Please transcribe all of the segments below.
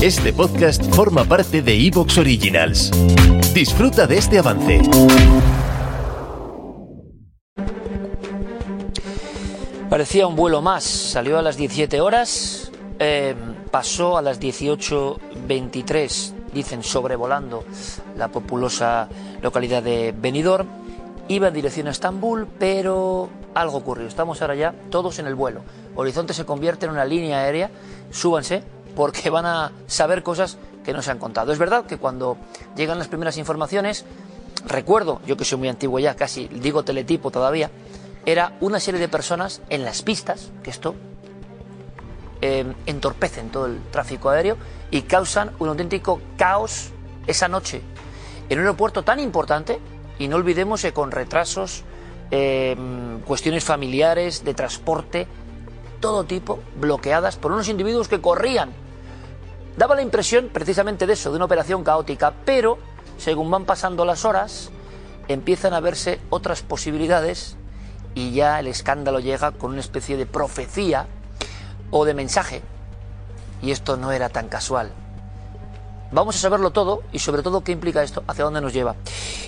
Este podcast forma parte de Evox Originals. Disfruta de este avance. Parecía un vuelo más. Salió a las 17 horas, eh, pasó a las 18.23, dicen sobrevolando la populosa localidad de Benidorm. Iba en dirección a Estambul, pero algo ocurrió. Estamos ahora ya todos en el vuelo. Horizonte se convierte en una línea aérea. Súbanse, porque van a saber cosas que no se han contado. Es verdad que cuando llegan las primeras informaciones, recuerdo, yo que soy muy antiguo ya, casi digo teletipo todavía, era una serie de personas en las pistas, que esto eh, todo el tráfico aéreo y causan un auténtico caos esa noche en un aeropuerto tan importante y no olvidemos que con retrasos, eh, cuestiones familiares, de transporte, todo tipo, bloqueadas por unos individuos que corrían Daba la impresión precisamente de eso, de una operación caótica, pero según van pasando las horas, empiezan a verse otras posibilidades y ya el escándalo llega con una especie de profecía o de mensaje. Y esto no era tan casual. Vamos a saberlo todo y sobre todo qué implica esto, hacia dónde nos lleva.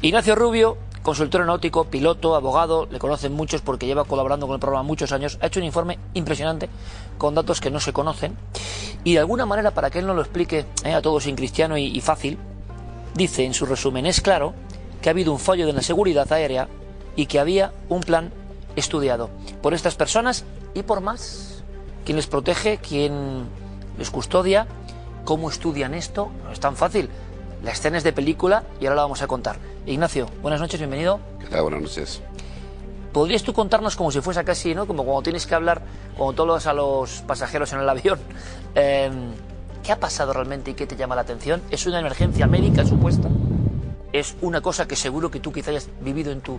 Ignacio Rubio, consultor aeronáutico, piloto, abogado, le conocen muchos porque lleva colaborando con el programa muchos años, ha hecho un informe impresionante con datos que no se conocen y de alguna manera para que él nos lo explique eh, a todos en cristiano y, fácil, dice en su resumen, es claro que ha habido un fallo de la seguridad aérea y que había un plan estudiado por estas personas y por más. ¿Quién les protege? ¿Quién les custodia? ¿Cómo estudian esto? No es tan fácil. La escena es de película y ahora la vamos a contar. Ignacio, buenas noches, bienvenido. ¿Qué tal? Buenas noches. ¿Podrías tú contarnos como si fuese casi, ¿no? Como cuando tienes que hablar, cuando todos a los pasajeros en el avión, eh, ¿qué ha pasado realmente y qué te llama la atención? ¿Es una emergencia médica supuesta? ¿Es una cosa que seguro que tú quizá hayas vivido en tu,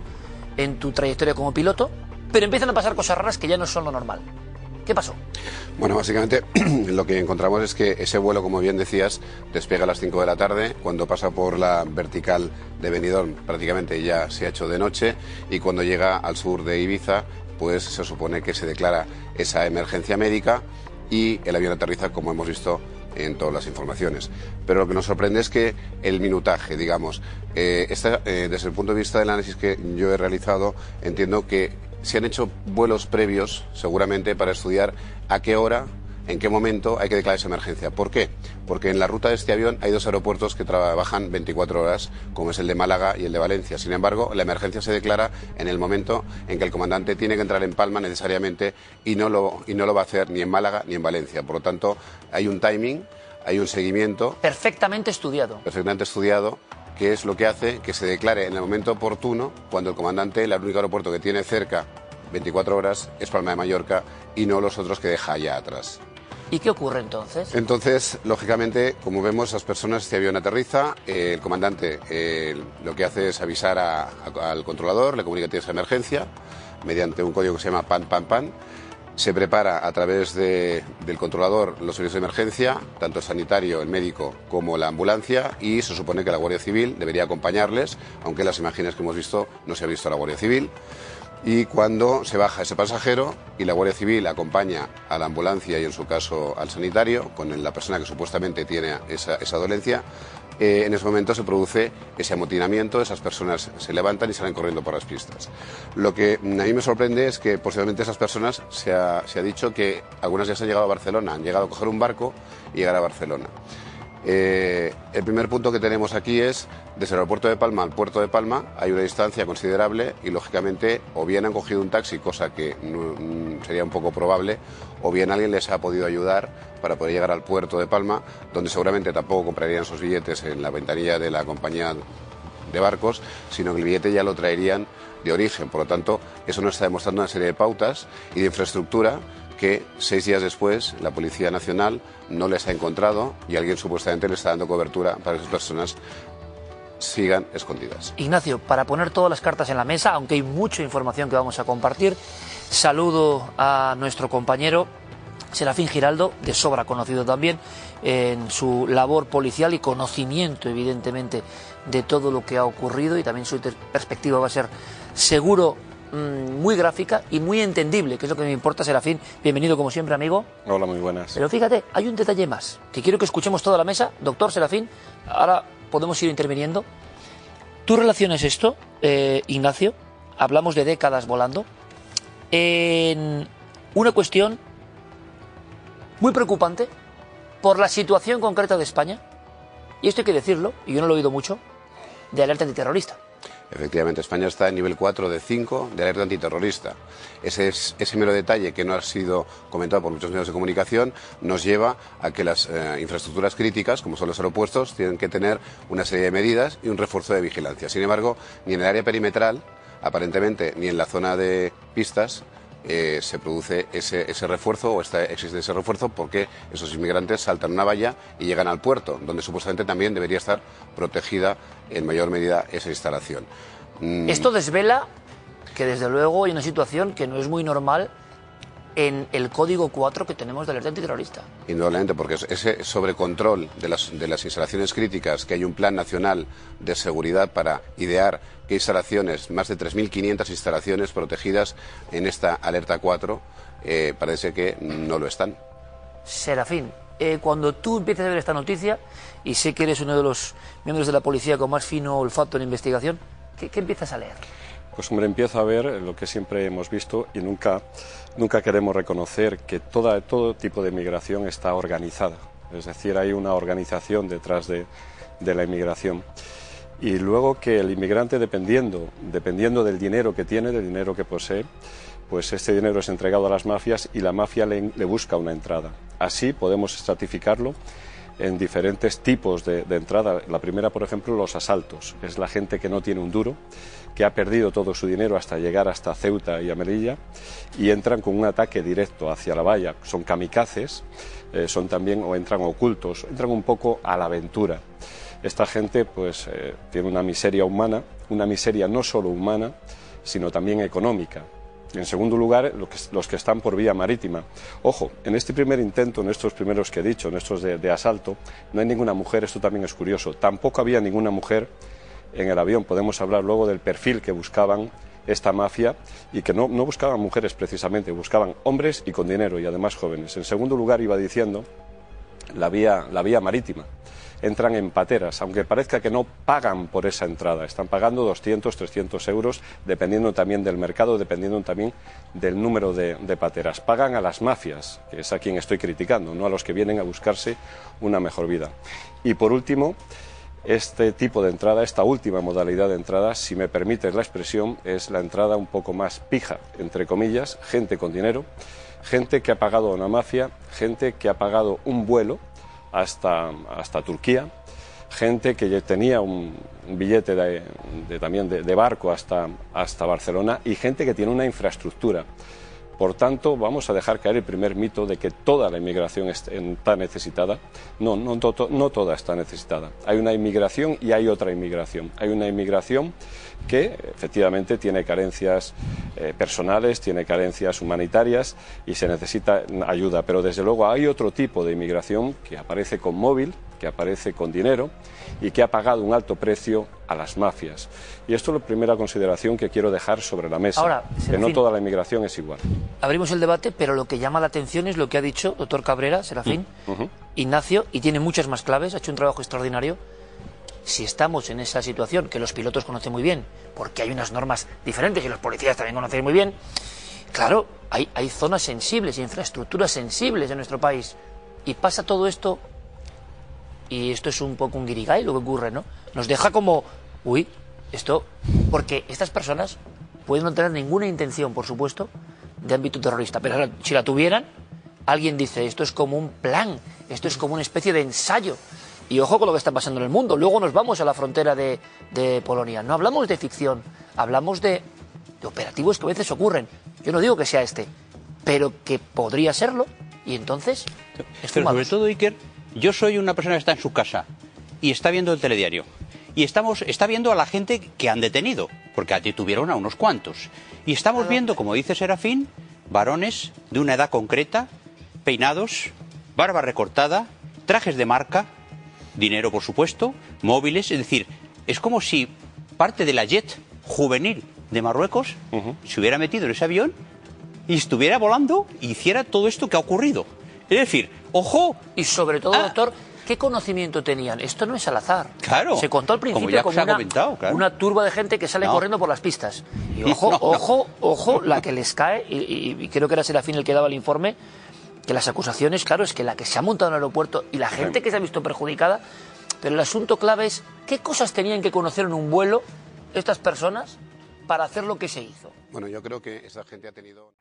en tu trayectoria como piloto? Pero empiezan a pasar cosas raras que ya no son lo normal. ¿Qué pasó? Bueno, básicamente lo que encontramos es que ese vuelo, como bien decías, despega a las 5 de la tarde. Cuando pasa por la vertical de Benidorm, prácticamente ya se ha hecho de noche. Y cuando llega al sur de Ibiza, pues se supone que se declara esa emergencia médica y el avión aterriza, como hemos visto en todas las informaciones. Pero lo que nos sorprende es que el minutaje, digamos, eh, eh, desde el punto de vista del análisis que yo he realizado, entiendo que se han hecho vuelos previos, seguramente, para estudiar a qué hora, en qué momento hay que declarar esa emergencia. ¿Por qué? Porque en la ruta de este avión hay dos aeropuertos que trabajan 24 horas, como es el de Málaga y el de Valencia. Sin embargo, la emergencia se declara en el momento en que el comandante tiene que entrar en Palma necesariamente y no lo, y no lo va a hacer ni en Málaga ni en Valencia. Por lo tanto, hay un timing, hay un seguimiento. Perfectamente estudiado. Perfectamente estudiado que es lo que hace que se declare en el momento oportuno cuando el comandante, el único aeropuerto que tiene cerca 24 horas es Palma de Mallorca y no los otros que deja allá atrás. ¿Y qué ocurre entonces? Entonces, lógicamente, como vemos, esas personas, este avión aterriza, eh, el comandante eh, lo que hace es avisar a, a, al controlador, le comunica que tiene esa emergencia, mediante un código que se llama PAN, PAN, PAN. Se prepara a través de, del controlador los servicios de emergencia, tanto el sanitario, el médico como la ambulancia, y se supone que la Guardia Civil debería acompañarles, aunque en las imágenes que hemos visto no se ha visto la Guardia Civil y cuando se baja ese pasajero y la Guardia Civil acompaña a la ambulancia y en su caso al sanitario con la persona que supuestamente tiene esa, esa dolencia, eh, en ese momento se produce ese amotinamiento, esas personas se levantan y salen corriendo por las pistas. Lo que a mí me sorprende es que posiblemente esas personas se ha, se ha dicho que algunas ya se han llegado a Barcelona, han llegado a coger un barco y llegar a Barcelona. Eh, el primer punto que tenemos aquí es, desde el aeropuerto de Palma al puerto de Palma hay una distancia considerable y, lógicamente, o bien han cogido un taxi, cosa que no, sería un poco probable, o bien alguien les ha podido ayudar para poder llegar al puerto de Palma, donde seguramente tampoco comprarían sus billetes en la ventanilla de la compañía de barcos, sino que el billete ya lo traerían de origen. Por lo tanto, eso nos está demostrando una serie de pautas y de infraestructura que seis días después la Policía Nacional no les ha encontrado y alguien supuestamente le está dando cobertura para que esas personas sigan escondidas. Ignacio, para poner todas las cartas en la mesa, aunque hay mucha información que vamos a compartir, saludo a nuestro compañero Serafín Giraldo, de sobra conocido también en su labor policial y conocimiento, evidentemente, de todo lo que ha ocurrido y también su perspectiva va a ser seguro mm, muy gráfica y muy entendible, que es lo que me importa, Serafín. Bienvenido como siempre, amigo. Hola, muy buenas. Pero fíjate, hay un detalle más, que quiero que escuchemos toda la mesa. Doctor Serafín, ahora podemos ir interviniendo. ¿Tú relacionas esto, eh, Ignacio? Hablamos de décadas volando. En una cuestión muy preocupante por la situación concreta de España, y esto hay que decirlo, y yo no lo he oído mucho, de alerta antiterrorista. Efectivamente, España está en nivel 4 de 5 de alerta antiterrorista. Ese, es, ese mero detalle que no ha sido comentado por muchos medios de comunicación nos lleva a que las eh, infraestructuras críticas, como son los aeropuertos, tienen que tener una serie de medidas y un refuerzo de vigilancia. Sin embargo, ni en el área perimetral, aparentemente, ni en la zona de pistas, eh, se produce ese, ese refuerzo o existe ese refuerzo porque esos inmigrantes saltan una valla y llegan al puerto, donde supuestamente también debería estar protegida en mayor medida esa instalación. Mm. Esto desvela que desde luego hay una situación que no es muy normal en el código 4 que tenemos de alerta antiterrorista. Indudablemente, porque ese sobrecontrol de las, de las instalaciones críticas, que hay un plan nacional de seguridad para idear qué instalaciones, más de 3.500 instalaciones protegidas en esta alerta 4, eh, parece que no lo están. Serafín, eh, cuando tú empiezas a ver esta noticia, y sé que eres uno de los miembros de la policía con más fino olfato en investigación, ¿qué, qué empiezas a leer? Pues hombre, empiezo a ver lo que siempre hemos visto y nunca, nunca queremos reconocer que todo tipo de inmigración está organizada. Es decir, hay una organización detrás de, la inmigración. Y luego que el inmigrante, dependiendo, dependiendo del dinero que tiene, del dinero que posee, pues este dinero es entregado a las mafias y la mafia le, le busca una entrada. Así podemos estratificarlo en diferentes tipos de, de, entrada. La primera, por ejemplo, los asaltos. Es la gente que no tiene un duro, que ha perdido todo su dinero hasta llegar hasta Ceuta y Amelilla y entran con un ataque directo hacia la valla. Son kamikazes, eh, son también o entran ocultos, entran un poco a la aventura. Esta gente pues eh, tiene una miseria humana, una miseria no solo humana, sino también económica. En segundo lugar, los que están por vía marítima. Ojo, en este primer intento, en estos primeros que he dicho, en estos de, de asalto, no hay ninguna mujer, esto también es curioso. Tampoco había ninguna mujer en el avión. Podemos hablar luego del perfil que buscaban esta mafia y que no, no, buscaban mujeres precisamente, buscaban hombres y con dinero y además jóvenes. En segundo lugar, iba diciendo la vía, la vía marítima. Entran en pateras, aunque parezca que no pagan por esa entrada, están pagando 200, 300 euros, dependiendo también del mercado, dependiendo también del número de, de pateras. Pagan a las mafias, que es a quien estoy criticando, no a los que vienen a buscarse una mejor vida. Y por último, este tipo de entrada, esta última modalidad de entrada, si me permites la expresión, es la entrada un poco más pija, entre comillas, gente con dinero, gente que ha pagado una mafia, gente que ha pagado un vuelo hasta, hasta Turquía, gente que tenía un, un billete de, también de barco hasta, hasta Barcelona y gente que tiene una infraestructura. Por tanto, vamos a dejar caer el primer mito de que toda la inmigración está necesitada. No, no, no, toda está necesitada. Hay una inmigración y hay otra inmigración. Hay una inmigración que efectivamente tiene carencias eh, personales, tiene carencias humanitarias y se necesita ayuda. Pero desde luego hay otro tipo de inmigración que aparece con móvil, que aparece con dinero y que ha pagado un alto precio a las mafias. Y esto es la primera consideración que quiero dejar sobre la mesa, Ahora, que no toda la inmigración es igual. Abrimos el debate, pero lo que llama la atención es lo que ha dicho doctor Cabrera, Serafín, uh -huh. Ignacio, y tiene muchas más claves, ha hecho un trabajo extraordinario. Si estamos en esa situación, que los pilotos conocen muy bien, porque hay unas normas diferentes y los policías también conocen muy bien, claro, hay, zonas sensibles, infraestructuras sensibles en nuestro país, y pasa todo esto y esto es un poco un guirigay lo que ocurre, ¿no? Nos deja como, uy, esto, porque estas personas pueden no tener ninguna intención, por supuesto, de ámbito terrorista, pero si la tuvieran, alguien dice, esto es como un plan, esto es como una especie de ensayo. Y ojo con lo que está pasando en el mundo. Luego nos vamos a la frontera de, de Polonia. No hablamos de ficción, hablamos de, de operativos que a veces ocurren. Yo no digo que sea este, pero que podría serlo. Y entonces, pero sobre todo, Iker, yo soy una persona que está en su casa y está viendo el telediario. Y estamos, está viendo a la gente que han detenido, porque a ti tuvieron a unos cuantos. Y estamos viendo, como dice Serafín, varones de una edad concreta, peinados, barba recortada, trajes de marca, dinero por supuesto, móviles, es decir, es como si parte de la jet juvenil de Marruecos se hubiera metido en ese avión y estuviera volando y hiciera todo esto que ha ocurrido. Es decir, ojo. Y sobre todo, Ah. doctor, ¿qué conocimiento tenían? Esto no es al azar. Claro. Se contó al Como principio ya como, se ha una, comentado, claro. una turba de gente que sale No. corriendo por las pistas. Y ojo, No, no. ojo, ojo, la que les cae, y, y- y creo que era Serafín el que daba el informe, que las acusaciones, claro, es que la que se ha montado en el aeropuerto y la gente que se ha visto perjudicada, pero el asunto clave es qué cosas tenían que conocer en un vuelo estas personas para hacer lo que se hizo. Bueno, yo creo que esa gente ha tenido...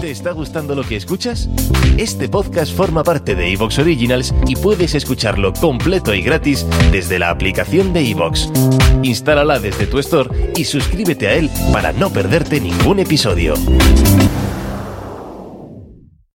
¿Te está gustando lo que escuchas? Este podcast forma parte de Evox Originals y puedes escucharlo completo y gratis desde la aplicación de Evox. Instálala desde tu store y suscríbete a él para no perderte ningún episodio.